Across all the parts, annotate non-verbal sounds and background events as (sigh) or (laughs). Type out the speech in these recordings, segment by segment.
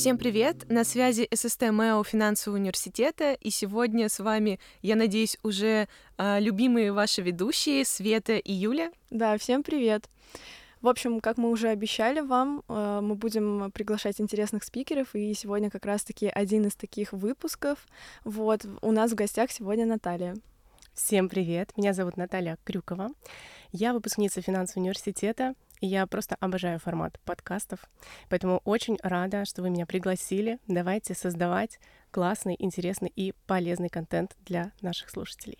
Всем привет! На связи ССТ МЭО финансового университета, и сегодня с вами, я надеюсь, уже э, любимые ваши ведущие Света и Юля. Да, всем привет! В общем, как мы уже обещали вам, э, мы будем приглашать интересных спикеров, и сегодня как раз-таки один из таких выпусков. Вот, у нас в гостях сегодня Наталья. Всем привет! Меня зовут Наталья Крюкова. Я выпускница финансового университета, я просто обожаю формат подкастов. Поэтому очень рада, что вы меня пригласили. Давайте создавать классный, интересный и полезный контент для наших слушателей.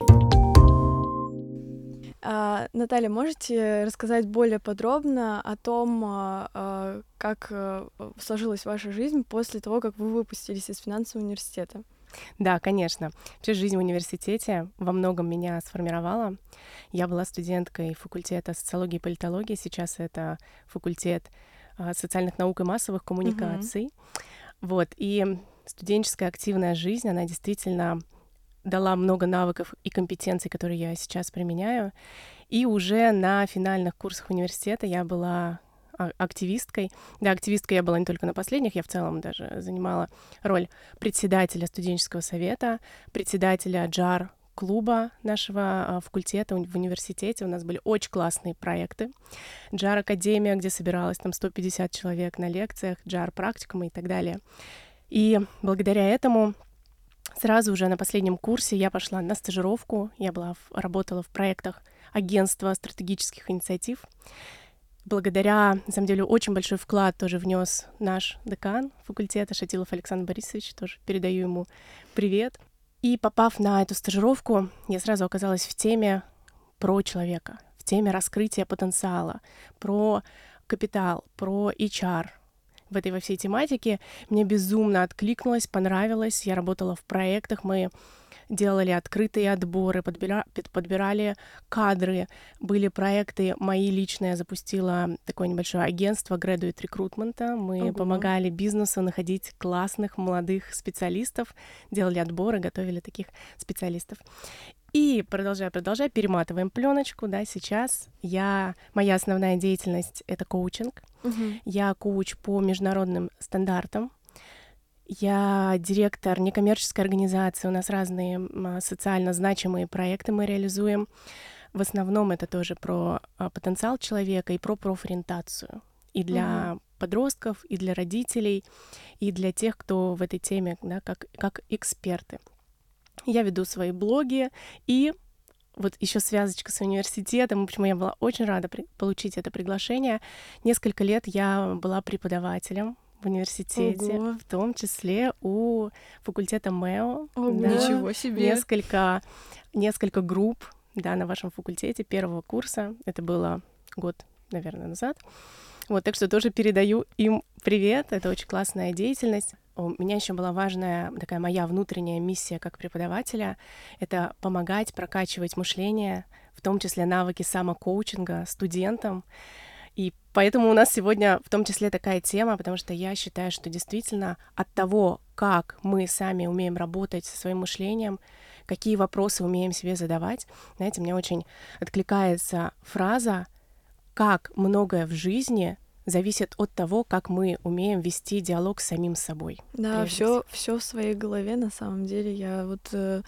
А, Наталья, можете рассказать более подробно о том, а, а, как а, сложилась ваша жизнь после того, как вы выпустились из финансового университета? Да, конечно. Вообще жизнь в университете во многом меня сформировала. Я была студенткой факультета социологии и политологии. Сейчас это факультет а, социальных наук и массовых коммуникаций. Mm-hmm. Вот. И студенческая активная жизнь, она действительно дала много навыков и компетенций, которые я сейчас применяю. И уже на финальных курсах университета я была активисткой. Да, активисткой я была не только на последних, я в целом даже занимала роль председателя студенческого совета, председателя джар клуба нашего а, факультета в университете. У нас были очень классные проекты. Джар Академия, где собиралось там 150 человек на лекциях, джар практикумы и так далее. И благодаря этому сразу уже на последнем курсе я пошла на стажировку. Я была, работала в проектах агентства стратегических инициатив благодаря, на самом деле, очень большой вклад тоже внес наш декан факультета Шатилов Александр Борисович, тоже передаю ему привет. И попав на эту стажировку, я сразу оказалась в теме про человека, в теме раскрытия потенциала, про капитал, про HR, в этой во всей тематике. Мне безумно откликнулось, понравилось. Я работала в проектах, мы делали открытые отборы, подбира, подбирали кадры. Были проекты мои личные, я запустила такое небольшое агентство Graduate Recruitment. Мы Ого. помогали бизнесу находить классных молодых специалистов, делали отборы, готовили таких специалистов. И продолжая, продолжая, перематываем пленочку, да, сейчас я, моя основная деятельность — это коучинг. Угу. Я коуч по международным стандартам, я директор некоммерческой организации, у нас разные социально значимые проекты мы реализуем. В основном это тоже про а, потенциал человека и про профориентацию. И для угу. подростков, и для родителей, и для тех, кто в этой теме, да, как, как эксперты. Я веду свои блоги и вот еще связочка с университетом, почему я была очень рада при- получить это приглашение. Несколько лет я была преподавателем в университете, Ого. в том числе у факультета МЭО. Ого. Да, Ничего себе! Несколько, несколько групп да, на вашем факультете первого курса. Это было год, наверное, назад. Вот, так что тоже передаю им привет. Это очень классная деятельность. У меня еще была важная такая моя внутренняя миссия как преподавателя — это помогать прокачивать мышление, в том числе навыки самокоучинга студентам. И поэтому у нас сегодня в том числе такая тема, потому что я считаю, что действительно от того, как мы сами умеем работать со своим мышлением, какие вопросы умеем себе задавать, знаете, мне очень откликается фраза «как многое в жизни зависит от того, как мы умеем вести диалог с самим собой. Да, все, все в своей голове на самом деле. Я вот э,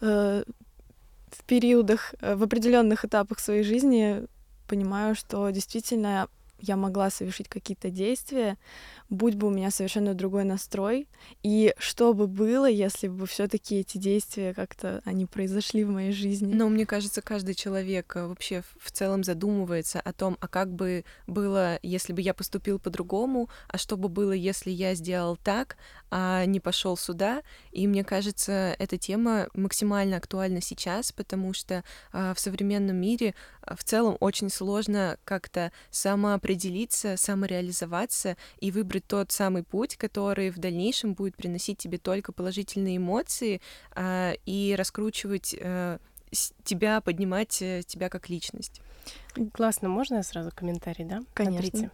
э, в периодах, э, в определенных этапах своей жизни понимаю, что действительно я могла совершить какие-то действия, будь бы у меня совершенно другой настрой, и что бы было, если бы все таки эти действия как-то они произошли в моей жизни. Но мне кажется, каждый человек э, вообще в целом задумывается о том, а как бы было, если бы я поступил по-другому, а что бы было, если я сделал так, а не пошел сюда. И мне кажется, эта тема максимально актуальна сейчас, потому что а, в современном мире в целом очень сложно как-то самоопределиться, самореализоваться и выбрать тот самый путь, который в дальнейшем будет приносить тебе только положительные эмоции а, и раскручивать а, тебя, поднимать э, тебя как личность. Классно, можно я сразу комментарий, да? Конечно. Смотрите.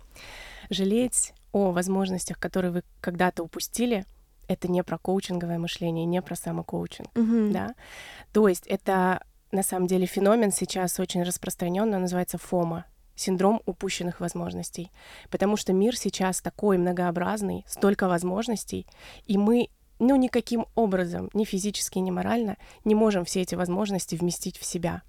Жалеть о возможностях, которые вы когда-то упустили, это не про коучинговое мышление, не про самокоучинг, угу. да. То есть это на самом деле феномен сейчас очень распространенный, называется ФОМА синдром упущенных возможностей. Потому что мир сейчас такой многообразный, столько возможностей, и мы ну, никаким образом, ни физически, ни морально, не можем все эти возможности вместить в себя.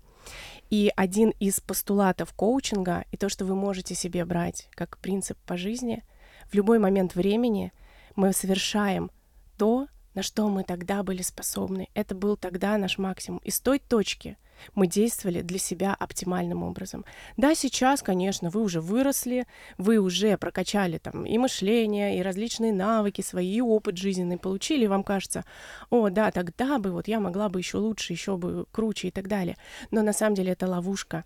И один из постулатов коучинга и то, что вы можете себе брать как принцип по жизни, в любой момент времени мы совершаем то, на что мы тогда были способны. Это был тогда наш максимум. И с той точки мы действовали для себя оптимальным образом. Да, сейчас, конечно, вы уже выросли, вы уже прокачали там и мышление, и различные навыки свои, и опыт жизненный получили, и вам кажется, о, да, тогда бы вот я могла бы еще лучше, еще бы круче и так далее. Но на самом деле это ловушка.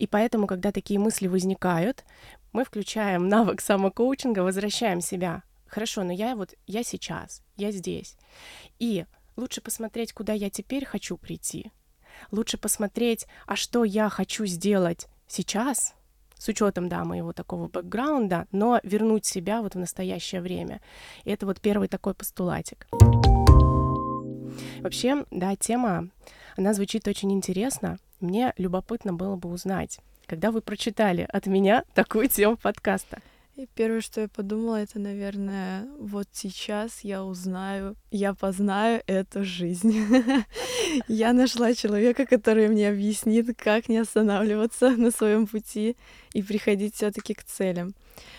И поэтому, когда такие мысли возникают, мы включаем навык самокоучинга, возвращаем себя. Хорошо, но я вот, я сейчас, я здесь. И лучше посмотреть, куда я теперь хочу прийти, лучше посмотреть, а что я хочу сделать сейчас, с учетом, да, моего такого бэкграунда, но вернуть себя вот в настоящее время. И это вот первый такой постулатик. Вообще, да, тема, она звучит очень интересно. Мне любопытно было бы узнать, когда вы прочитали от меня (laughs) такую тему подкаста. И первое, что я подумала, это, наверное, вот сейчас я узнаю, я познаю эту жизнь. (laughs) Я нашла человека, который мне объяснит, как не останавливаться на своем пути и приходить все-таки к целям.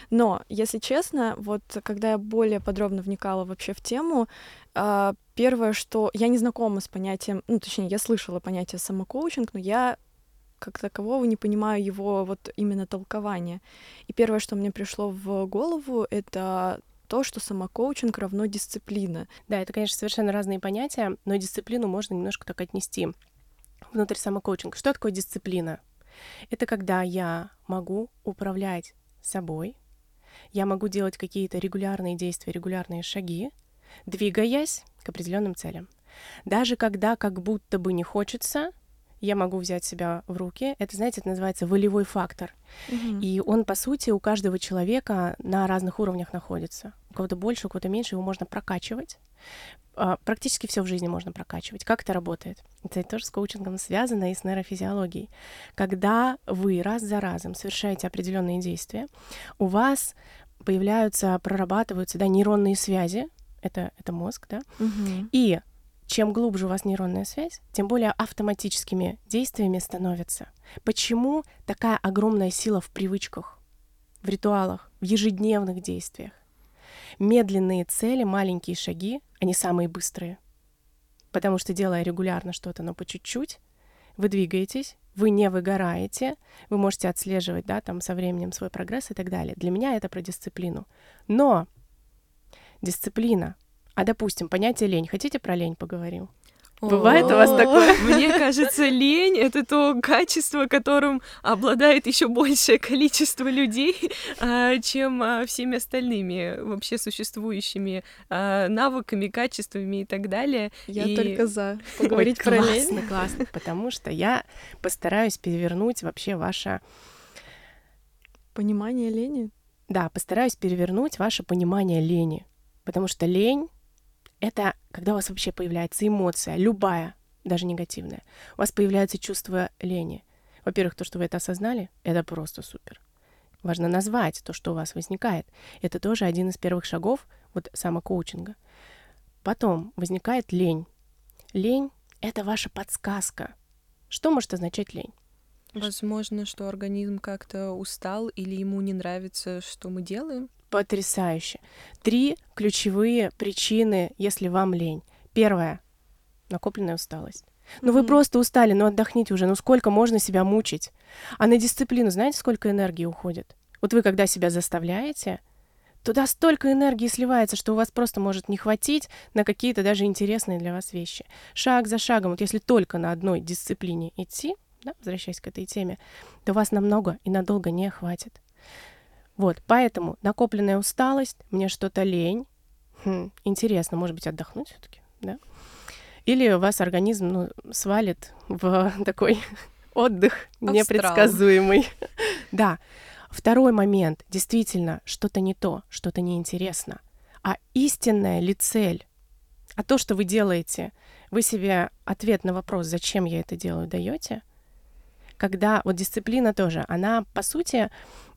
Но, если честно, вот когда я более подробно вникала вообще в тему, а, первое, что я не знакома с понятием, ну, точнее, я слышала понятие самокоучинг, но я как такового не понимаю его вот именно толкования. И первое, что мне пришло в голову, это то, что самокоучинг равно дисциплина. Да, это, конечно, совершенно разные понятия, но дисциплину можно немножко так отнести внутрь самокоучинга. Что такое дисциплина? Это когда я могу управлять собой, я могу делать какие-то регулярные действия, регулярные шаги, двигаясь к определенным целям. Даже когда как будто бы не хочется, я могу взять себя в руки. Это, знаете, это называется волевой фактор. Mm-hmm. И он, по сути, у каждого человека на разных уровнях находится. У кого-то больше, у кого-то меньше, его можно прокачивать. А, практически все в жизни можно прокачивать. Как это работает? Это тоже с коучингом связано и с нейрофизиологией. Когда вы раз за разом совершаете определенные действия, у вас появляются, прорабатываются да, нейронные связи, это, это мозг, да, угу. и чем глубже у вас нейронная связь, тем более автоматическими действиями становятся. Почему такая огромная сила в привычках, в ритуалах, в ежедневных действиях? Медленные цели, маленькие шаги, они самые быстрые. Потому что делая регулярно что-то, но по чуть-чуть, вы двигаетесь, вы не выгораете, вы можете отслеживать, да, там со временем свой прогресс и так далее. Для меня это про дисциплину. Но дисциплина а, допустим, понятие лень. Хотите про лень поговорим? Бывает у вас такое? (laughs) Мне кажется, лень — это то качество, которым обладает еще большее количество людей, а, чем а, всеми остальными вообще существующими навыками, качествами и так далее. Я и... только за поговорить Ой, про классно, лень. Классно, классно, потому что я постараюсь перевернуть вообще ваше... Понимание лени? Да, постараюсь перевернуть ваше понимание лени, потому что лень это когда у вас вообще появляется эмоция, любая, даже негативная. У вас появляется чувство лени. Во-первых, то, что вы это осознали, это просто супер. Важно назвать то, что у вас возникает. Это тоже один из первых шагов вот самокоучинга. Потом возникает лень. Лень — это ваша подсказка. Что может означать лень? Возможно, что организм как-то устал или ему не нравится, что мы делаем. Потрясающе. Три ключевые причины, если вам лень. Первое — накопленная усталость. Ну mm-hmm. вы просто устали, ну отдохните уже, ну сколько можно себя мучить? А на дисциплину знаете, сколько энергии уходит? Вот вы когда себя заставляете, туда столько энергии сливается, что у вас просто может не хватить на какие-то даже интересные для вас вещи. Шаг за шагом, вот если только на одной дисциплине идти, да, возвращаясь к этой теме, то вас намного и надолго не хватит. Вот, поэтому накопленная усталость, мне что-то лень. Хм, интересно, может быть, отдохнуть все-таки, да? Или у вас организм ну, свалит в (laughs) такой отдых Австрал. непредсказуемый. (laughs) да. Второй момент. Действительно, что-то не то, что-то неинтересно. А истинная ли цель? А то, что вы делаете, вы себе ответ на вопрос, зачем я это делаю, даете? когда вот дисциплина тоже, она, по сути,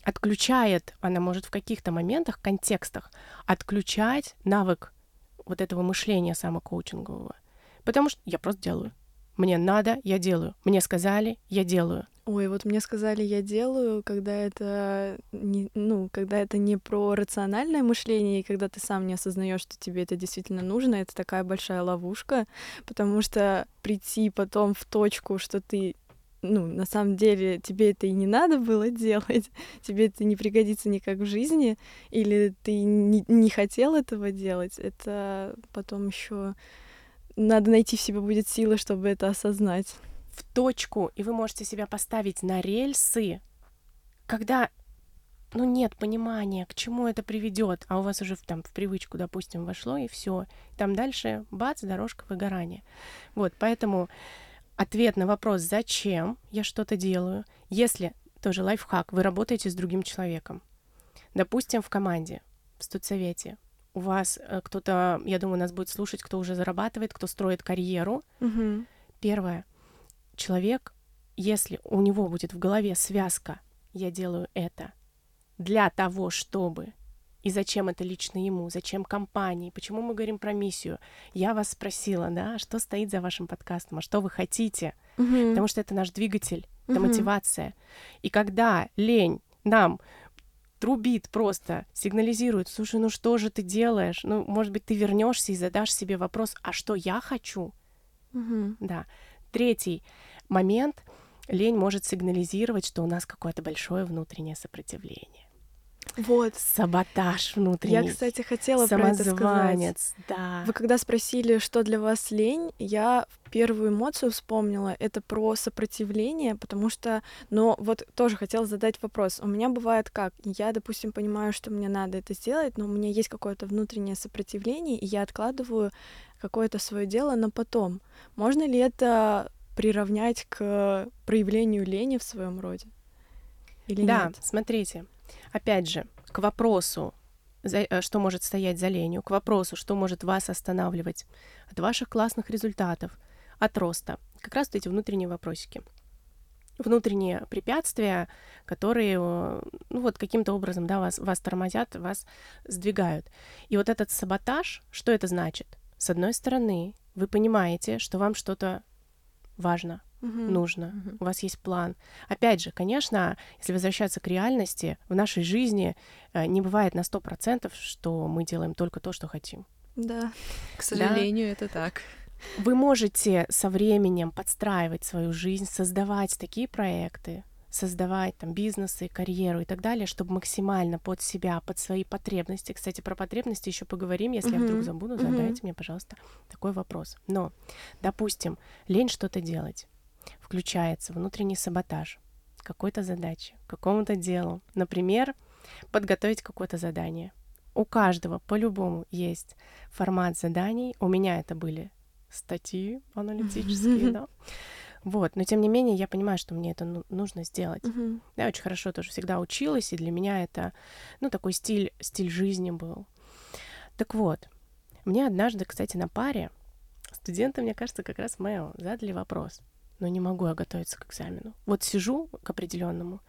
отключает, она может в каких-то моментах, контекстах отключать навык вот этого мышления самокоучингового. Потому что я просто делаю. Мне надо, я делаю. Мне сказали, я делаю. Ой, вот мне сказали, я делаю, когда это не, ну, когда это не про рациональное мышление, и когда ты сам не осознаешь, что тебе это действительно нужно, это такая большая ловушка, потому что прийти потом в точку, что ты ну, на самом деле тебе это и не надо было (laughs) делать, тебе это не пригодится никак в жизни, или ты не, не хотел этого делать, это потом еще надо найти в себе будет силы, чтобы это осознать в точку, и вы можете себя поставить на рельсы, когда ну нет понимания, к чему это приведет, а у вас уже в, там в привычку, допустим, вошло и все, там дальше бац, дорожка выгорания. Вот, поэтому ответ на вопрос, зачем я что-то делаю, если тоже лайфхак, вы работаете с другим человеком, допустим, в команде, в студсовете, у вас э, кто-то, я думаю, нас будет слушать, кто уже зарабатывает, кто строит карьеру. Угу. Первое, человек, если у него будет в голове связка «я делаю это для того, чтобы...» И зачем это лично ему, зачем компании, почему мы говорим про миссию. Я вас спросила, да, что стоит за вашим подкастом, а что вы хотите, угу. потому что это наш двигатель, это угу. мотивация. И когда лень нам трубит просто, сигнализирует, слушай, ну что же ты делаешь? Ну, может быть, ты вернешься и задашь себе вопрос, а что я хочу? Угу. Да. Третий момент — лень может сигнализировать, что у нас какое-то большое внутреннее сопротивление. Вот. Саботаж внутренний. Я, кстати, хотела про это сказать. да. Вы когда спросили, что для вас лень, я первую эмоцию вспомнила. Это про сопротивление, потому что, но вот тоже хотела задать вопрос. У меня бывает как? Я, допустим, понимаю, что мне надо это сделать, но у меня есть какое-то внутреннее сопротивление, и я откладываю какое-то свое дело на потом. Можно ли это приравнять к проявлению лени в своем роде? Или да, нет? смотрите, опять же, к вопросу, э, что может стоять за ленью, к вопросу, что может вас останавливать от ваших классных результатов, от роста. Как раз эти внутренние вопросики. Внутренние препятствия, которые, э, ну вот каким-то образом, да, вас, вас тормозят, вас сдвигают. И вот этот саботаж, что это значит? С одной стороны, вы понимаете, что вам что-то важно, угу. нужно, угу. у вас есть план. Опять же, конечно, если возвращаться к реальности, в нашей жизни э, не бывает на сто процентов, что мы делаем только то, что хотим. Да. К сожалению, да? это так. Вы можете со временем подстраивать свою жизнь, создавать такие проекты, создавать там бизнесы, карьеру и так далее, чтобы максимально под себя, под свои потребности. Кстати, про потребности еще поговорим. Если uh-huh. я вдруг забуду, задайте мне, пожалуйста, такой вопрос. Но, допустим, лень что-то делать, включается внутренний саботаж какой-то задачи, какому-то делу. Например, подготовить какое-то задание. У каждого по-любому есть формат заданий. У меня это были статьи аналитические, да. Вот, но тем не менее я понимаю, что мне это ну, нужно сделать. Uh-huh. Я очень хорошо тоже всегда училась, и для меня это, ну, такой стиль, стиль жизни был. Так вот, мне однажды, кстати, на паре студенты, мне кажется, как раз Мэо задали вопрос, но не могу я готовиться к экзамену. Вот сижу к определенному,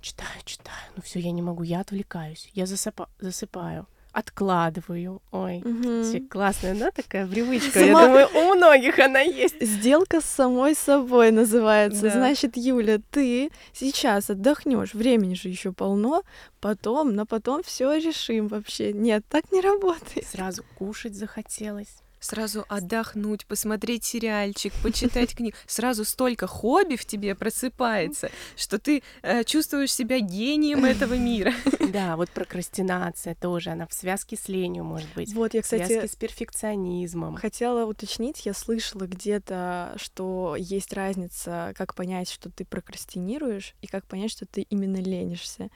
читаю, читаю, ну все, я не могу, я отвлекаюсь, я засыпа- засыпаю откладываю. Ой, угу. классная, да, такая привычка. Сама... Я думаю, у многих она есть. Сделка с самой собой называется. Да. Значит, Юля, ты сейчас отдохнешь, времени же еще полно, потом, на потом все решим вообще. Нет, так не работает. Сразу кушать захотелось сразу отдохнуть, посмотреть сериальчик, почитать книгу. (laughs) Сразу столько хобби в тебе просыпается, что ты э, чувствуешь себя гением этого мира. (laughs) Да, вот прокрастинация тоже, она в связке с ленью может быть. Вот я, кстати, в связке с перфекционизмом. Хотела уточнить, я слышала где-то, что есть разница, как понять, что ты прокрастинируешь, и как понять, что ты именно ленишься.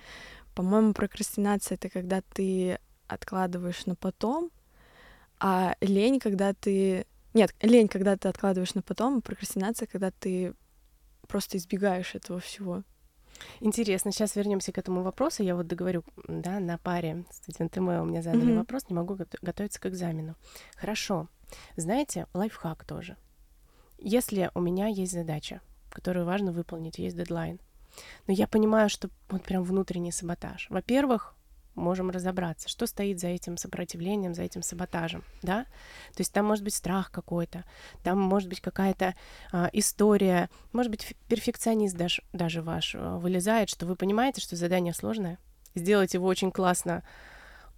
По-моему, прокрастинация — это когда ты откладываешь на потом, а лень, когда ты... Нет, лень, когда ты откладываешь на потом, а прокрастинация, когда ты просто избегаешь этого всего. Интересно, сейчас вернемся к этому вопросу. Я вот договорю, да, на паре студенты у меня задали mm-hmm. вопрос, не могу готовиться к экзамену. Хорошо. Знаете, лайфхак тоже. Если у меня есть задача, которую важно выполнить, есть дедлайн. Но я понимаю, что вот прям внутренний саботаж. Во-первых, можем разобраться, что стоит за этим сопротивлением, за этим саботажем, да? То есть там может быть страх какой-то, там может быть какая-то а, история, может быть перфекционист даже, даже ваш а, вылезает, что вы понимаете, что задание сложное, сделать его очень классно,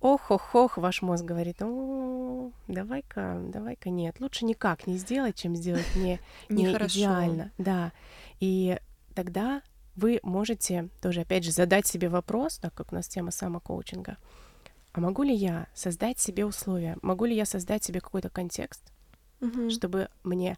ох-ох-ох, ваш мозг говорит, о, давай-ка, давай-ка нет, лучше никак не сделать, чем сделать не, (laughs) не идеально, да. И тогда вы можете тоже, опять же, задать себе вопрос, так как у нас тема самокоучинга, а могу ли я создать себе условия, могу ли я создать себе какой-то контекст, угу. чтобы мне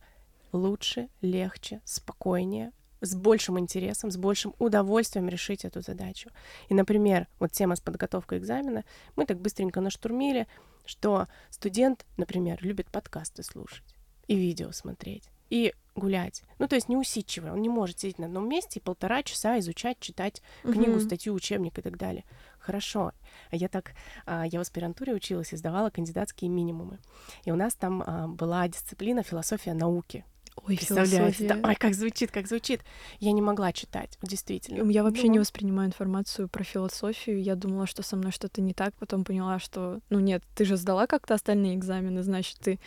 лучше, легче, спокойнее, с большим интересом, с большим удовольствием решить эту задачу. И, например, вот тема с подготовкой экзамена, мы так быстренько наштурмили, что студент, например, любит подкасты слушать и видео смотреть и гулять. Ну, то есть не усидчивый, он не может сидеть на одном месте и полтора часа изучать, читать книгу, uh-huh. статью, учебник и так далее. Хорошо. А я так, а, я в аспирантуре училась и сдавала кандидатские минимумы. И у нас там а, была дисциплина философия науки. Ой, Представляете? Да, ой, как звучит, как звучит. Я не могла читать, действительно. Я вообще ну... не воспринимаю информацию про философию. Я думала, что со мной что-то не так, потом поняла, что, ну нет, ты же сдала как-то остальные экзамены, значит, ты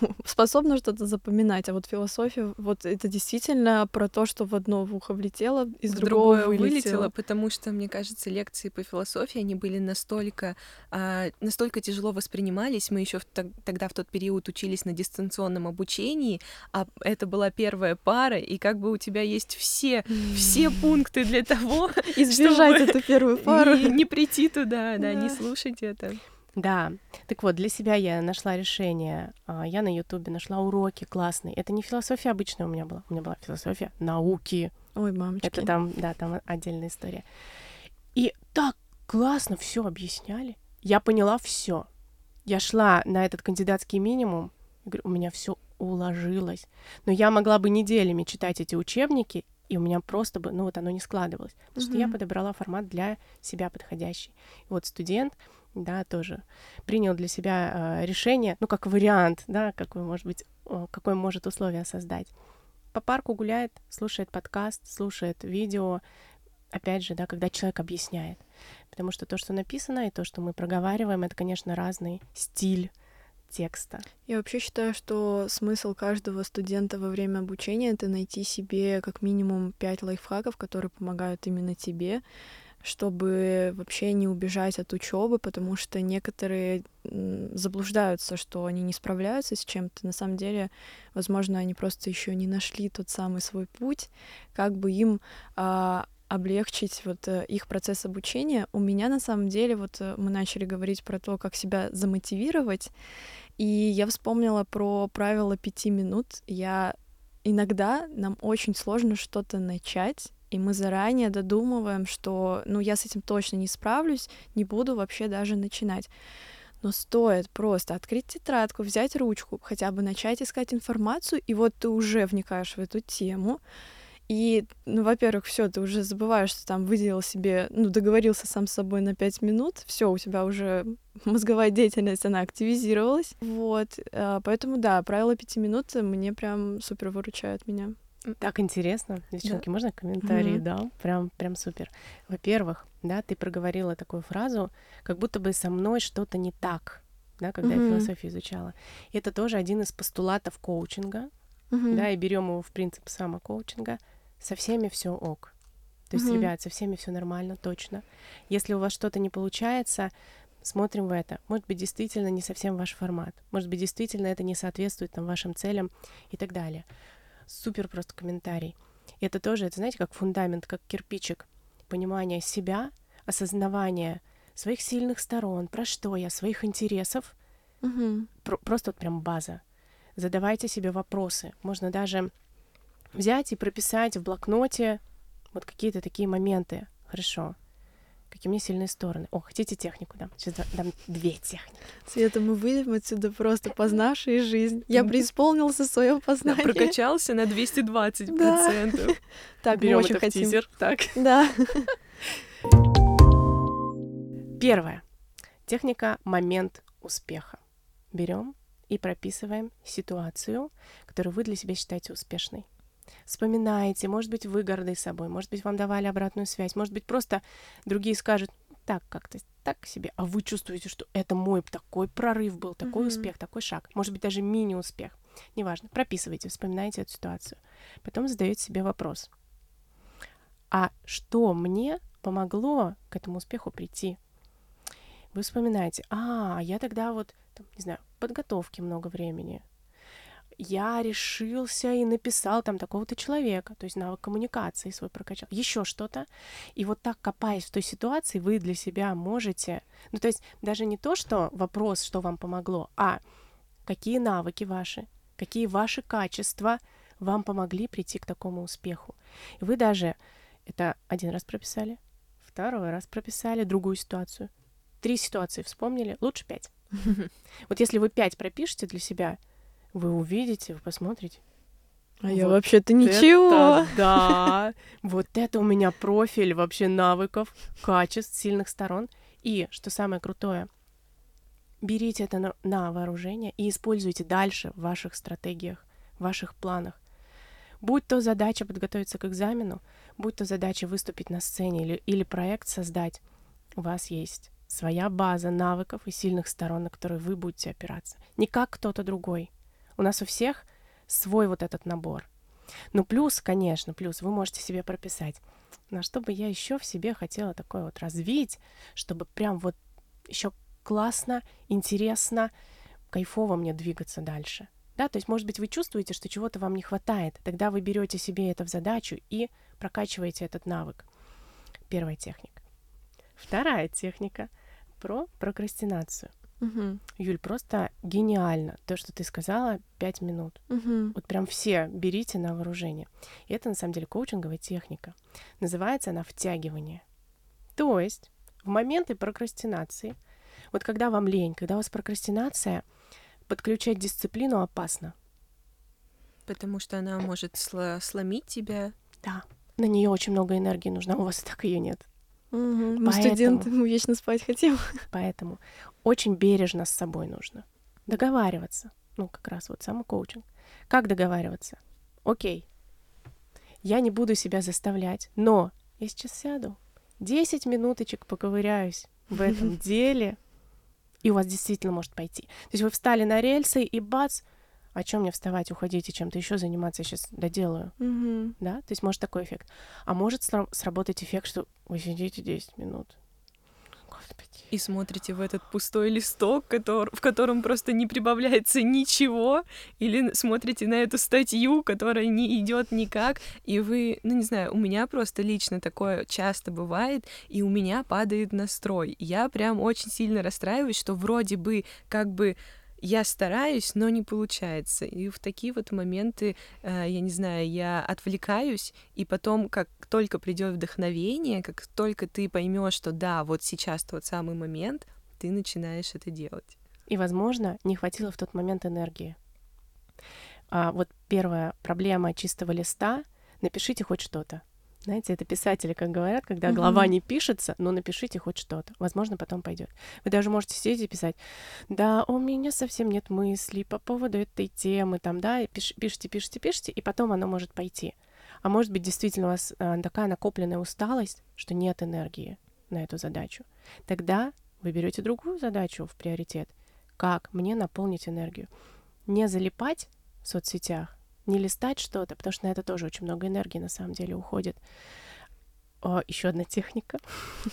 (laughs) способна что-то запоминать. А вот философия, вот это действительно про то, что в одно в ухо влетело, из в другого вылетело. вылетело. Потому что, мне кажется, лекции по философии, они были настолько, а, настолько тяжело воспринимались. Мы еще тогда в тот период учились на дистанционном обучении, а это была первая пара, и как бы у тебя есть все, все пункты для того, (laughs) избежать эту первую пару. Не, не прийти туда, да, не слушать это. Да, так вот, для себя я нашла решение. А, я на Ютубе нашла уроки классные. Это не философия обычная у меня была. У меня была философия науки. Ой, мамочки. Это там, да, там отдельная история. И так классно все объясняли. Я поняла все. Я шла на этот кандидатский минимум. Говорю, у меня все уложилось. Но я могла бы неделями читать эти учебники, и у меня просто бы, ну вот оно не складывалось. Потому mm-hmm. что я подобрала формат для себя подходящий. И вот студент, да, тоже принял для себя э, решение, ну как вариант, да, какой может быть, э, какое может условие создать. По парку гуляет, слушает подкаст, слушает видео, опять же, да, когда человек объясняет. Потому что то, что написано, и то, что мы проговариваем, это, конечно, разный стиль текста. Я вообще считаю, что смысл каждого студента во время обучения — это найти себе как минимум пять лайфхаков, которые помогают именно тебе, чтобы вообще не убежать от учебы, потому что некоторые заблуждаются, что они не справляются с чем-то. На самом деле, возможно, они просто еще не нашли тот самый свой путь, как бы им а, облегчить вот э, их процесс обучения. У меня на самом деле вот э, мы начали говорить про то, как себя замотивировать, и я вспомнила про правило пяти минут. Я иногда нам очень сложно что-то начать, и мы заранее додумываем, что, ну, я с этим точно не справлюсь, не буду вообще даже начинать. Но стоит просто открыть тетрадку, взять ручку, хотя бы начать искать информацию, и вот ты уже вникаешь в эту тему, и, ну, во-первых, все, ты уже забываешь, что там выделил себе, ну, договорился сам с собой на пять минут, все, у тебя уже (laughs) мозговая деятельность, она активизировалась. Вот, а, поэтому, да, правило пяти минут мне прям супер выручает меня. Так интересно. Девчонки, да. можно комментарии? Mm-hmm. Да, прям, прям супер. Во-первых, да, ты проговорила такую фразу, как будто бы со мной что-то не так, да, когда mm-hmm. я философию изучала. И это тоже один из постулатов коучинга, mm-hmm. да, и берем его в принцип самокоучинга — со всеми все ок. То есть, mm-hmm. ребят, со всеми все нормально, точно. Если у вас что-то не получается, смотрим в это. Может быть, действительно не совсем ваш формат. Может быть, действительно это не соответствует там, вашим целям и так далее. Супер просто комментарий. И это тоже, это знаете, как фундамент, как кирпичик. Понимание себя, осознавание своих сильных сторон, про что я, своих интересов. Угу. Про- просто вот прям база. Задавайте себе вопросы. Можно даже взять и прописать в блокноте вот какие-то такие моменты. Хорошо. Какие у меня сильные стороны. О, хотите технику, да? Сейчас дам две техники. Света, мы выйдем отсюда просто познавшие жизнь. Я преисполнился в своем познании. Прокачался на 220%. Да. (laughs) Так, Берем очень хотим. Тизер. Так. Да. Первое. Техника момент успеха. Берем и прописываем ситуацию, которую вы для себя считаете успешной. Вспоминаете, может быть, вы горды собой, может быть, вам давали обратную связь, может быть, просто другие скажут, так как-то так себе, а вы чувствуете, что это мой такой прорыв был, такой mm-hmm. успех, такой шаг, может быть, даже мини-успех. Неважно, прописывайте, вспоминайте эту ситуацию. Потом задаете себе вопрос. А что мне помогло к этому успеху прийти? Вы вспоминаете, а, я тогда вот, там, не знаю, подготовки много времени, я решился и написал там такого-то человека, то есть навык коммуникации свой прокачал, еще что-то. И вот так копаясь в той ситуации, вы для себя можете, ну то есть даже не то, что вопрос, что вам помогло, а какие навыки ваши, какие ваши качества вам помогли прийти к такому успеху. И вы даже это один раз прописали, второй раз прописали другую ситуацию, три ситуации вспомнили, лучше пять. (laughs) Вот если вы пять пропишете для себя, вы увидите, вы посмотрите. А вот я вообще-то ничего. Это, (laughs) да, вот это у меня профиль вообще навыков, качеств, сильных сторон. И, что самое крутое, берите это на, на вооружение и используйте дальше в ваших стратегиях, в ваших планах. Будь то задача подготовиться к экзамену, будь то задача выступить на сцене или, или проект создать, у вас есть своя база навыков и сильных сторон, на которые вы будете опираться. Не как кто-то другой. У нас у всех свой вот этот набор. Ну, плюс, конечно, плюс вы можете себе прописать, на что бы я еще в себе хотела такое вот развить, чтобы прям вот еще классно, интересно, кайфово мне двигаться дальше. Да, то есть, может быть, вы чувствуете, что чего-то вам не хватает, тогда вы берете себе это в задачу и прокачиваете этот навык. Первая техника. Вторая техника про прокрастинацию. Угу. Юль, просто гениально то, что ты сказала, пять минут. Угу. Вот прям все берите на вооружение. И это на самом деле коучинговая техника. Называется она втягивание. То есть в моменты прокрастинации, вот когда вам лень, когда у вас прокрастинация, подключать дисциплину опасно. Потому что она может сло- сломить тебя. Да. На нее очень много энергии нужно, а у вас и так ее нет. Угу. Мы поэтому, студенты, мы вечно спать хотим. Поэтому очень бережно с собой нужно. Договариваться. Ну, как раз вот самокоучинг. Как договариваться? Окей, я не буду себя заставлять, но я сейчас сяду, 10 минуточек поковыряюсь в этом (laughs) деле, и у вас действительно может пойти. То есть вы встали на рельсы, и бац, о чем мне вставать, уходить и чем-то еще заниматься, я сейчас доделаю. Mm-hmm. Да? То есть может такой эффект. А может сработать эффект, что вы сидите 10 минут. И смотрите в этот пустой листок, который, в котором просто не прибавляется ничего, или смотрите на эту статью, которая не идет никак, и вы, ну не знаю, у меня просто лично такое часто бывает, и у меня падает настрой. Я прям очень сильно расстраиваюсь, что вроде бы как бы я стараюсь, но не получается. И в такие вот моменты, э, я не знаю, я отвлекаюсь, и потом, как только придет вдохновение, как только ты поймешь, что да, вот сейчас тот самый момент, ты начинаешь это делать. И, возможно, не хватило в тот момент энергии. А вот первая проблема чистого листа — напишите хоть что-то. Знаете, это писатели, как говорят, когда глава не пишется, но напишите хоть что-то. Возможно, потом пойдет. Вы даже можете сидеть и писать, да, у меня совсем нет мыслей по поводу этой темы, там, да, пиш, пишите, пишите, пишите, и потом оно может пойти. А может быть, действительно у вас э, такая накопленная усталость, что нет энергии на эту задачу. Тогда вы берете другую задачу в приоритет. Как мне наполнить энергию? Не залипать в соцсетях, не листать что-то, потому что на это тоже очень много энергии на самом деле уходит. О, еще одна техника.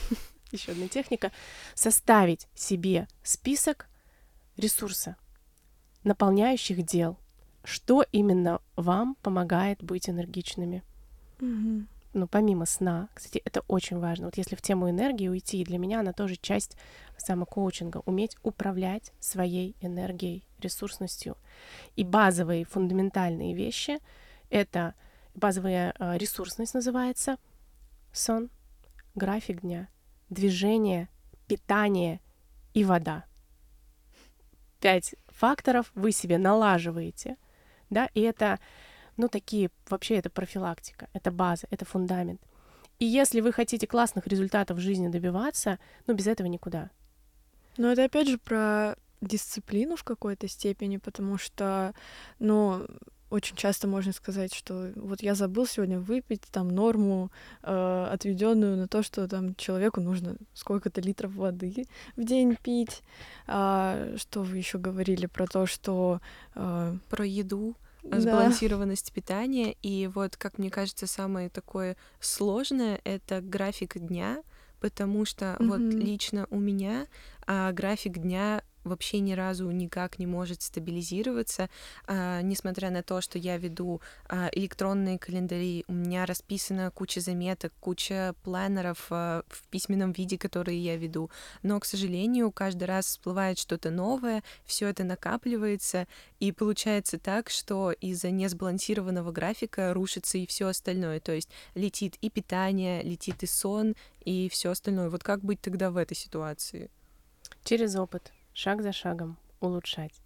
(laughs) еще одна техника. Составить себе список ресурса, наполняющих дел. Что именно вам помогает быть энергичными? Mm-hmm ну, помимо сна, кстати, это очень важно. Вот если в тему энергии уйти, для меня она тоже часть самокоучинга, уметь управлять своей энергией, ресурсностью. И базовые, фундаментальные вещи — это базовая э, ресурсность называется, сон, график дня, движение, питание и вода. Пять факторов вы себе налаживаете, да, и это ну, такие, вообще это профилактика, это база, это фундамент. И если вы хотите классных результатов в жизни добиваться, ну, без этого никуда. Но это опять же про дисциплину в какой-то степени, потому что, ну, очень часто можно сказать, что вот я забыл сегодня выпить там норму, э, отведенную на то, что там человеку нужно сколько-то литров воды в день пить. А, что вы еще говорили про то, что... Э, про еду да. сбалансированность питания. И вот, как мне кажется, самое такое сложное — это график дня, потому что mm-hmm. вот лично у меня а, график дня вообще ни разу никак не может стабилизироваться, а, несмотря на то, что я веду а, электронные календари, у меня расписана куча заметок, куча планеров а, в письменном виде, которые я веду, но, к сожалению, каждый раз всплывает что-то новое, все это накапливается, и получается так, что из-за несбалансированного графика рушится и все остальное, то есть летит и питание, летит и сон, и все остальное. Вот как быть тогда в этой ситуации? Через опыт шаг за шагом улучшать.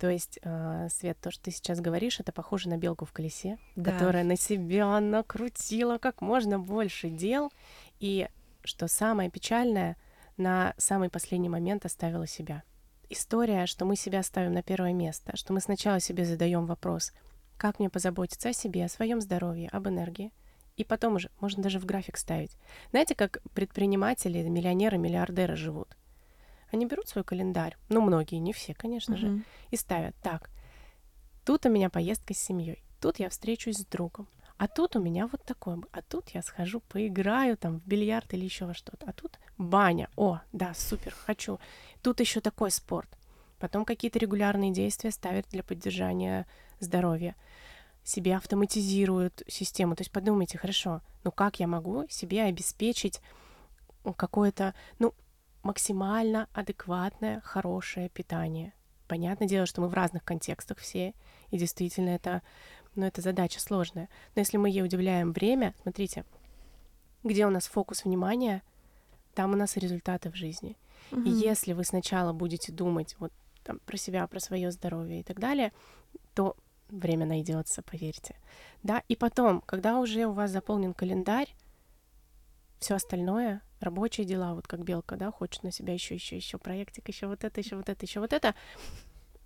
То есть, э, Свет, то, что ты сейчас говоришь, это похоже на белку в колесе, да. которая на себя накрутила как можно больше дел, и, что самое печальное, на самый последний момент оставила себя. История, что мы себя ставим на первое место, что мы сначала себе задаем вопрос, как мне позаботиться о себе, о своем здоровье, об энергии, и потом уже можно даже в график ставить. Знаете, как предприниматели, миллионеры, миллиардеры живут? Они берут свой календарь, ну, многие, не все, конечно же, и ставят так. Тут у меня поездка с семьей, тут я встречусь с другом, а тут у меня вот такое, а тут я схожу, поиграю там в бильярд или еще во что-то, а тут баня, о, да, супер, хочу. Тут еще такой спорт. Потом какие-то регулярные действия ставят для поддержания здоровья. Себе автоматизируют систему. То есть подумайте, хорошо, ну как я могу себе обеспечить какое-то, ну, максимально адекватное, хорошее питание. Понятное дело, что мы в разных контекстах все, и действительно это, ну, это задача сложная. Но если мы ей уделяем время, смотрите, где у нас фокус внимания, там у нас и результаты в жизни. Угу. И если вы сначала будете думать вот там, про себя, про свое здоровье и так далее, то время найдется, поверьте. Да, и потом, когда уже у вас заполнен календарь, все остальное, рабочие дела, вот как белка, да, хочет на себя еще, еще, еще проектик, еще вот это, еще вот это, еще вот это.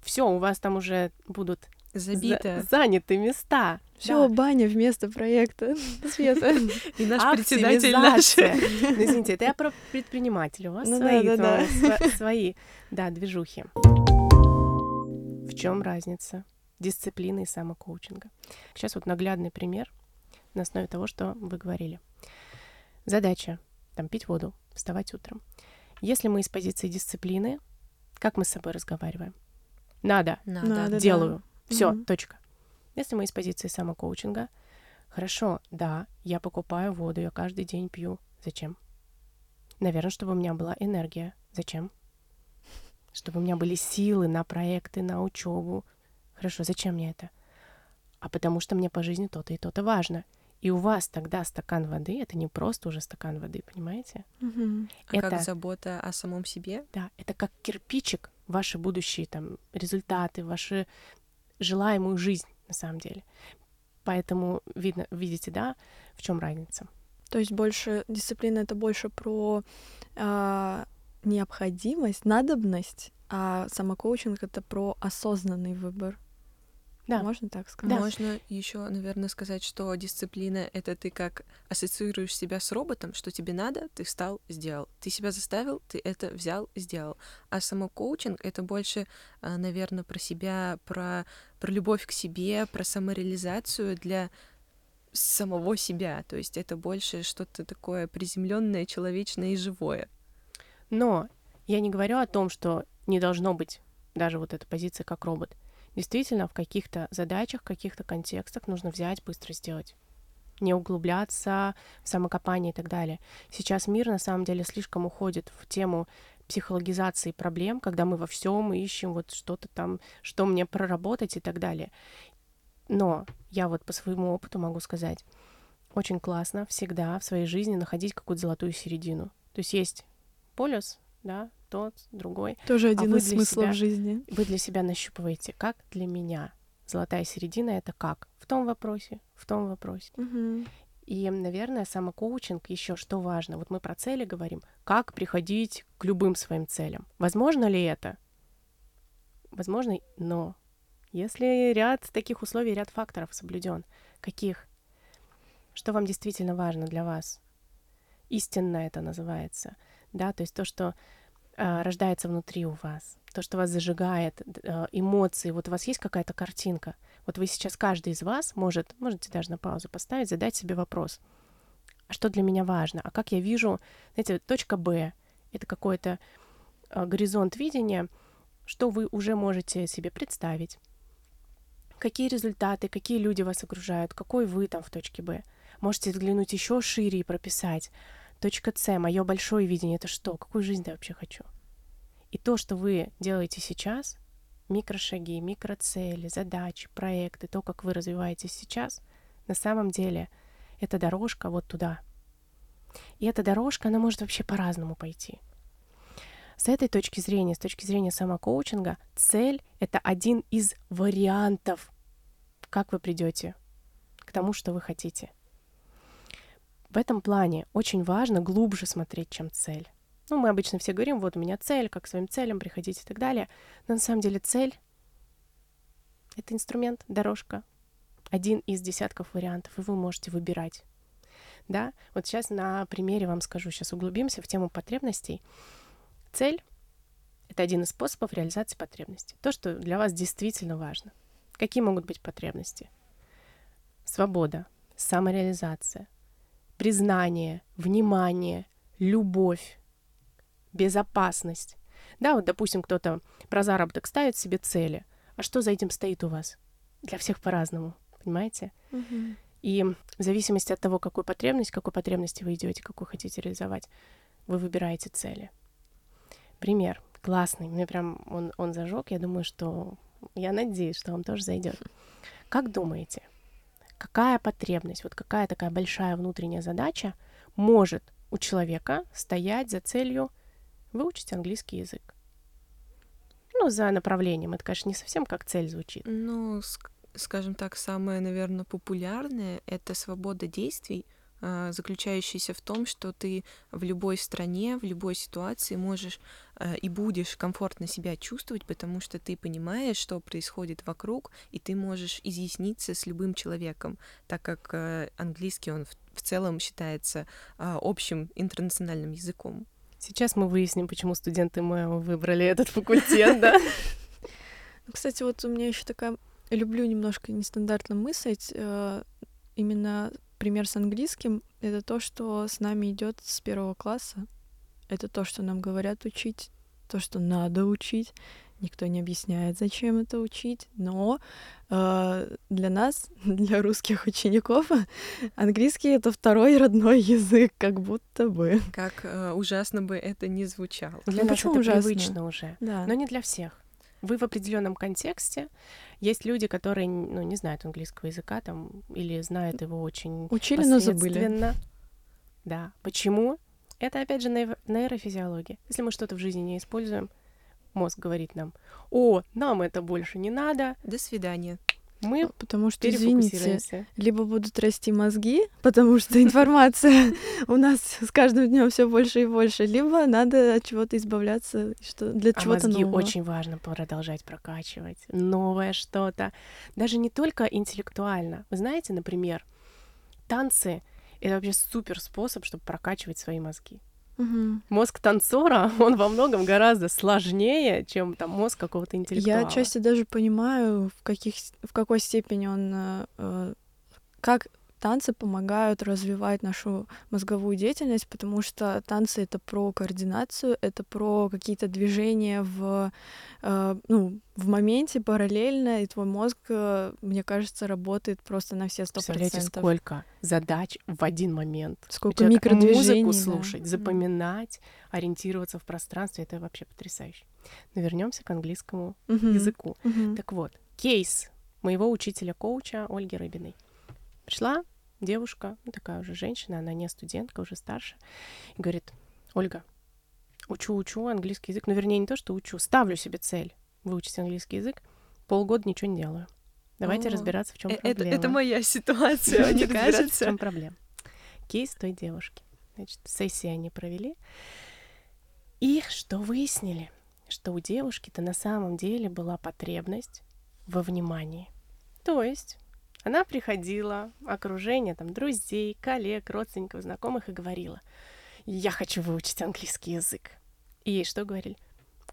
Все, у вас там уже будут забиты за заняты места. Все, да. баня вместо проекта (laughs) Света. И наш председатель наш. Ну, извините, это я про предпринимателя. У вас ну свои, да, да, свои, да, движухи. В чем разница дисциплины и самокоучинга? Сейчас вот наглядный пример на основе того, что вы говорили. Задача там пить воду, вставать утром. Если мы из позиции дисциплины, как мы с собой разговариваем? Надо, Надо, Надо делаю, да. все, угу. точка. Если мы из позиции самокоучинга, хорошо, да, я покупаю воду, я каждый день пью. Зачем? Наверное, чтобы у меня была энергия. Зачем? Чтобы у меня были силы на проекты, на учебу. Хорошо, зачем мне это? А потому что мне по жизни то-то и то-то важно. И у вас тогда стакан воды это не просто уже стакан воды, понимаете? Угу. А это, как забота о самом себе? Да, это как кирпичик ваши будущие там результаты, ваши желаемую жизнь на самом деле. Поэтому видно, видите, да, в чем разница? То есть больше дисциплина это больше про э, необходимость, надобность, а самокоучинг это про осознанный выбор. Да. Можно так сказать? Да. Можно еще, наверное, сказать, что дисциплина — это ты как ассоциируешь себя с роботом, что тебе надо, ты встал, сделал. Ты себя заставил, ты это взял, сделал. А само коучинг — это больше, а, наверное, про себя, про, про любовь к себе, про самореализацию для самого себя. То есть это больше что-то такое приземленное, человечное и живое. Но я не говорю о том, что не должно быть даже вот эта позиция как робот — действительно в каких-то задачах, в каких-то контекстах нужно взять, быстро сделать не углубляться в самокопание и так далее. Сейчас мир на самом деле слишком уходит в тему психологизации проблем, когда мы во всем ищем вот что-то там, что мне проработать и так далее. Но я вот по своему опыту могу сказать, очень классно всегда в своей жизни находить какую-то золотую середину. То есть есть полюс, да, тот, другой. Тоже а один а из смыслов себя, жизни. Вы для себя нащупываете, как для меня. Золотая середина — это как? В том вопросе, в том вопросе. Угу. И, наверное, самокоучинг еще что важно. Вот мы про цели говорим. Как приходить к любым своим целям? Возможно ли это? Возможно, но Если ряд таких условий, ряд факторов соблюден, каких? Что вам действительно важно для вас? Истинно это называется, да, то есть то, что рождается внутри у вас, то, что вас зажигает, э, эмоции. Вот у вас есть какая-то картинка. Вот вы сейчас каждый из вас может, можете даже на паузу поставить, задать себе вопрос: а что для меня важно? А как я вижу, знаете, точка Б это какой-то э, горизонт видения, что вы уже можете себе представить какие результаты, какие люди вас окружают, какой вы там в точке Б. Можете взглянуть еще шире и прописать. Точка С, мое большое видение, это что? Какую жизнь я вообще хочу? И то, что вы делаете сейчас, микрошаги, микроцели, задачи, проекты, то, как вы развиваетесь сейчас, на самом деле это дорожка вот туда. И эта дорожка, она может вообще по-разному пойти. С этой точки зрения, с точки зрения самокоучинга, цель — это один из вариантов, как вы придете к тому, что вы хотите. В этом плане очень важно глубже смотреть, чем цель. Ну, мы обычно все говорим, вот у меня цель, как к своим целям приходить и так далее. Но на самом деле цель — это инструмент, дорожка, один из десятков вариантов, и вы можете выбирать. Да, вот сейчас на примере вам скажу, сейчас углубимся в тему потребностей. Цель — это один из способов реализации потребностей. То, что для вас действительно важно. Какие могут быть потребности? Свобода, самореализация, признание, внимание, любовь, безопасность. Да, вот, допустим, кто-то про заработок ставит себе цели. А что за этим стоит у вас? Для всех по-разному, понимаете? Мгм. И в зависимости от того, какую потребность, какой потребности вы идете, какую хотите реализовать, вы выбираете цели. Пример классный, мне прям он, он зажег. Я думаю, что я надеюсь, что вам тоже зайдет. Как думаете, какая потребность, вот какая такая большая внутренняя задача может у человека стоять за целью выучить английский язык? Ну, за направлением. Это, конечно, не совсем как цель звучит. Ну, ск- скажем так, самое, наверное, популярное — это свобода действий, а, заключающаяся в том, что ты в любой стране, в любой ситуации можешь а, и будешь комфортно себя чувствовать, потому что ты понимаешь, что происходит вокруг, и ты можешь изъясниться с любым человеком, так как а, английский, он в, целом считается общим интернациональным языком. Сейчас мы выясним, почему студенты МЭО выбрали этот факультет, да? (laughs) Кстати, вот у меня еще такая... Люблю немножко нестандартно мыслить. э, Именно пример с английским — это то, что с нами идет с первого класса. Это то, что нам говорят учить, то, что надо учить. Никто не объясняет, зачем это учить, но э, для нас, (laughs) для русских учеников, (laughs) английский это второй родной язык, как будто бы. Как э, ужасно бы это ни звучало. Для Ну, нас почему это ужасно? привычно уже. Да. Но не для всех. Вы в определенном контексте. Есть люди, которые ну, не знают английского языка там, или знают его очень Учили, но забыли. Да. Почему? Это, опять же, нейро- нейрофизиология. Если мы что-то в жизни не используем, мозг говорит нам, о, нам это больше не надо, До свидания. Мы Потому что, извините, либо будут расти мозги, (laughs) потому что информация (laughs) у нас с каждым днем все больше и больше, либо надо от чего-то избавляться, что для А чего-то мозги нового. очень важно продолжать прокачивать. Новое что-то. Даже не только интеллектуально. Вы знаете, например, танцы — это вообще супер способ, чтобы прокачивать свои мозги. Мгм. Мозг танцора, (laughs) он во многом гораздо сложнее, чем там мозг какого-то интеллектуала. Я отчасти даже понимаю, в, каких, в какой степени он, э, э, как танцы помогают развивать нашу мозговую деятельность, потому что танцы это про координацию, это про какие-то движения в, э, ну, в моменте параллельно, и твой мозг, э, мне кажется, работает просто на все сто процентов. сколько задач в один момент. Сколько это микродвижений, Музыку да. слушать, Мгм. запоминать, ориентироваться в пространстве — это вообще потрясающе. Но вернемся к английскому Мгм. языку. Мгм. Так вот, кейс моего учителя-коуча Ольги Рыбиной. Пришла девушка, ну, такая уже женщина, она не студентка, уже старше, и говорит, Ольга, учу-учу английский язык, ну, вернее, не то, что учу, ставлю себе цель выучить английский язык, полгода ничего не делаю. Давайте О, разбираться, в чем Э, проблема. это моя ситуация, (laughs) мне в кажется. чем проблема. Кейс той девушки. Значит, сессии они провели. И что выяснили? Что у девушки-то на самом деле была потребность во внимании. То есть она приходила, окружение там друзей, коллег, родственников, знакомых и говорила, я хочу выучить английский язык. И ей что говорили?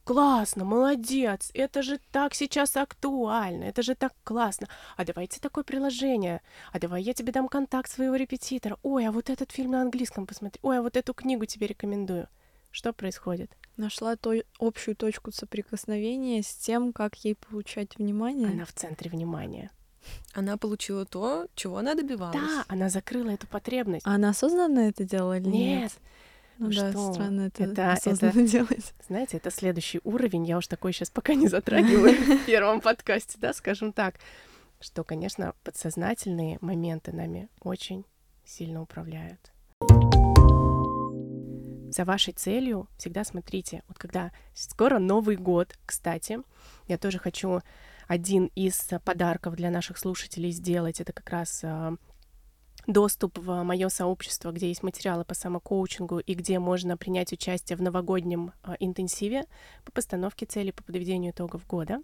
Классно, молодец, это же так сейчас актуально, это же так классно. А давайте такое приложение, а давай я тебе дам контакт своего репетитора. Ой, а вот этот фильм на английском посмотри. Ой, а вот эту книгу тебе рекомендую. Что происходит? Нашла то общую точку соприкосновения с тем, как ей получать внимание. Она в центре внимания. Она получила то, чего она добивалась. Да, она закрыла эту потребность. А она осознанно это делала или нет? Нет. Ну да, что? странно это, Это- осознанно это- (laughs) делать. Знаете, это следующий уровень. Я уж такой сейчас пока не затрагиваю (laughs) в первом подкасте, да, скажем так. Что, конечно, подсознательные моменты нами очень сильно управляют. За вашей целью всегда смотрите. Вот когда скоро Новый год, кстати, я тоже хочу один из подарков для наших слушателей сделать. Это как раз а, доступ в мое сообщество, где есть материалы по самокоучингу и где можно принять участие в новогоднем а, интенсиве по постановке целей по подведению итогов года.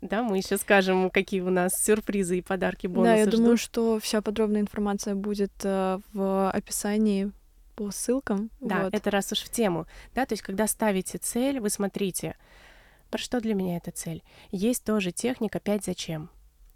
Да, мы еще скажем, какие у нас сюрпризы и подарки, бонусы Да, я ждут. думаю, что вся подробная информация будет э, в описании по ссылкам. Да, вот. это раз уж в тему. Да, то есть, когда ставите цель, вы смотрите, про что для меня эта цель. Есть тоже техника «пять зачем».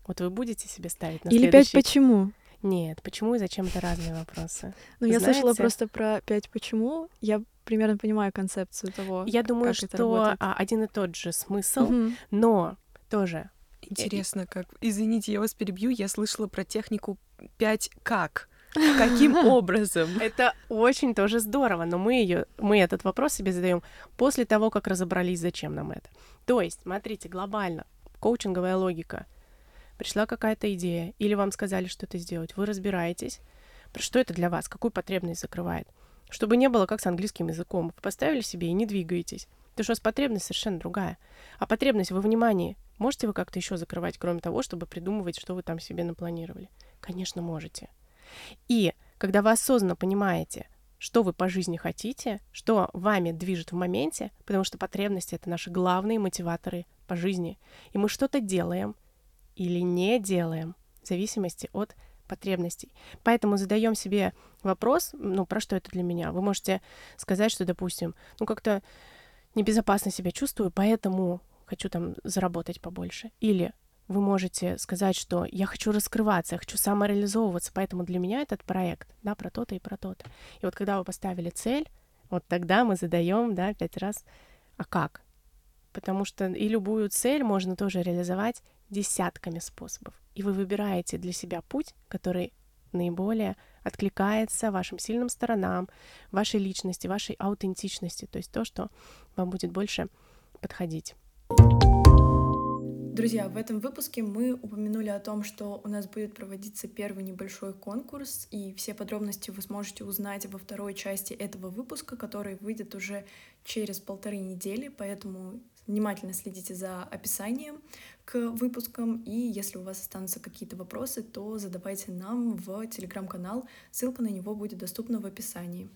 Вот вы будете себе ставить на Или пять следующий... почему. Нет, почему и зачем это разные вопросы. Ну, я слышала просто про пять почему. Я примерно понимаю концепцию того. Я думаю, что а, один и тот же смысл, но тоже Интересно, как... Извините, я вас перебью. Я слышала про технику 5 как. Каким (laughs) образом? Это очень тоже здорово, но мы ее, мы этот вопрос себе задаем после того, как разобрались, зачем нам это. То есть, смотрите, глобально, коучинговая логика. Пришла какая-то идея, или вам сказали что-то сделать, вы разбираетесь, что это для вас, какую потребность закрывает. Чтобы не было как с английским языком. Вы поставили себе и не двигаетесь. Потому что у вас потребность совершенно другая. А потребность во внимании можете вы как-то еще закрывать, кроме того, чтобы придумывать, что вы там себе напланировали? Конечно, можете. И когда вы осознанно понимаете, что вы по жизни хотите, что вами движет в моменте, потому что потребности — это наши главные мотиваторы по жизни. И мы что-то делаем или не делаем в зависимости от потребностей. Поэтому задаем себе вопрос, ну, про что это для меня. Вы можете сказать, что, допустим, ну, как-то небезопасно себя чувствую, поэтому хочу там заработать побольше. Или вы можете сказать, что я хочу раскрываться, я хочу самореализовываться, поэтому для меня этот проект, да, про то-то и про то-то. И вот когда вы поставили цель, вот тогда мы задаем, да, пять раз, а как? Потому что и любую цель можно тоже реализовать десятками способов. И вы выбираете для себя путь, который наиболее откликается вашим сильным сторонам, вашей личности, вашей аутентичности, то есть то, что вам будет больше подходить. Друзья, в этом выпуске мы упомянули о том, что у нас будет проводиться первый небольшой конкурс, и все подробности вы сможете узнать во второй части этого выпуска, который выйдет уже через полторы недели, поэтому внимательно следите за описанием к выпускам, и если у вас останутся какие-то вопросы, то задавайте нам в телеграм-канал, ссылка на него будет доступна в описании.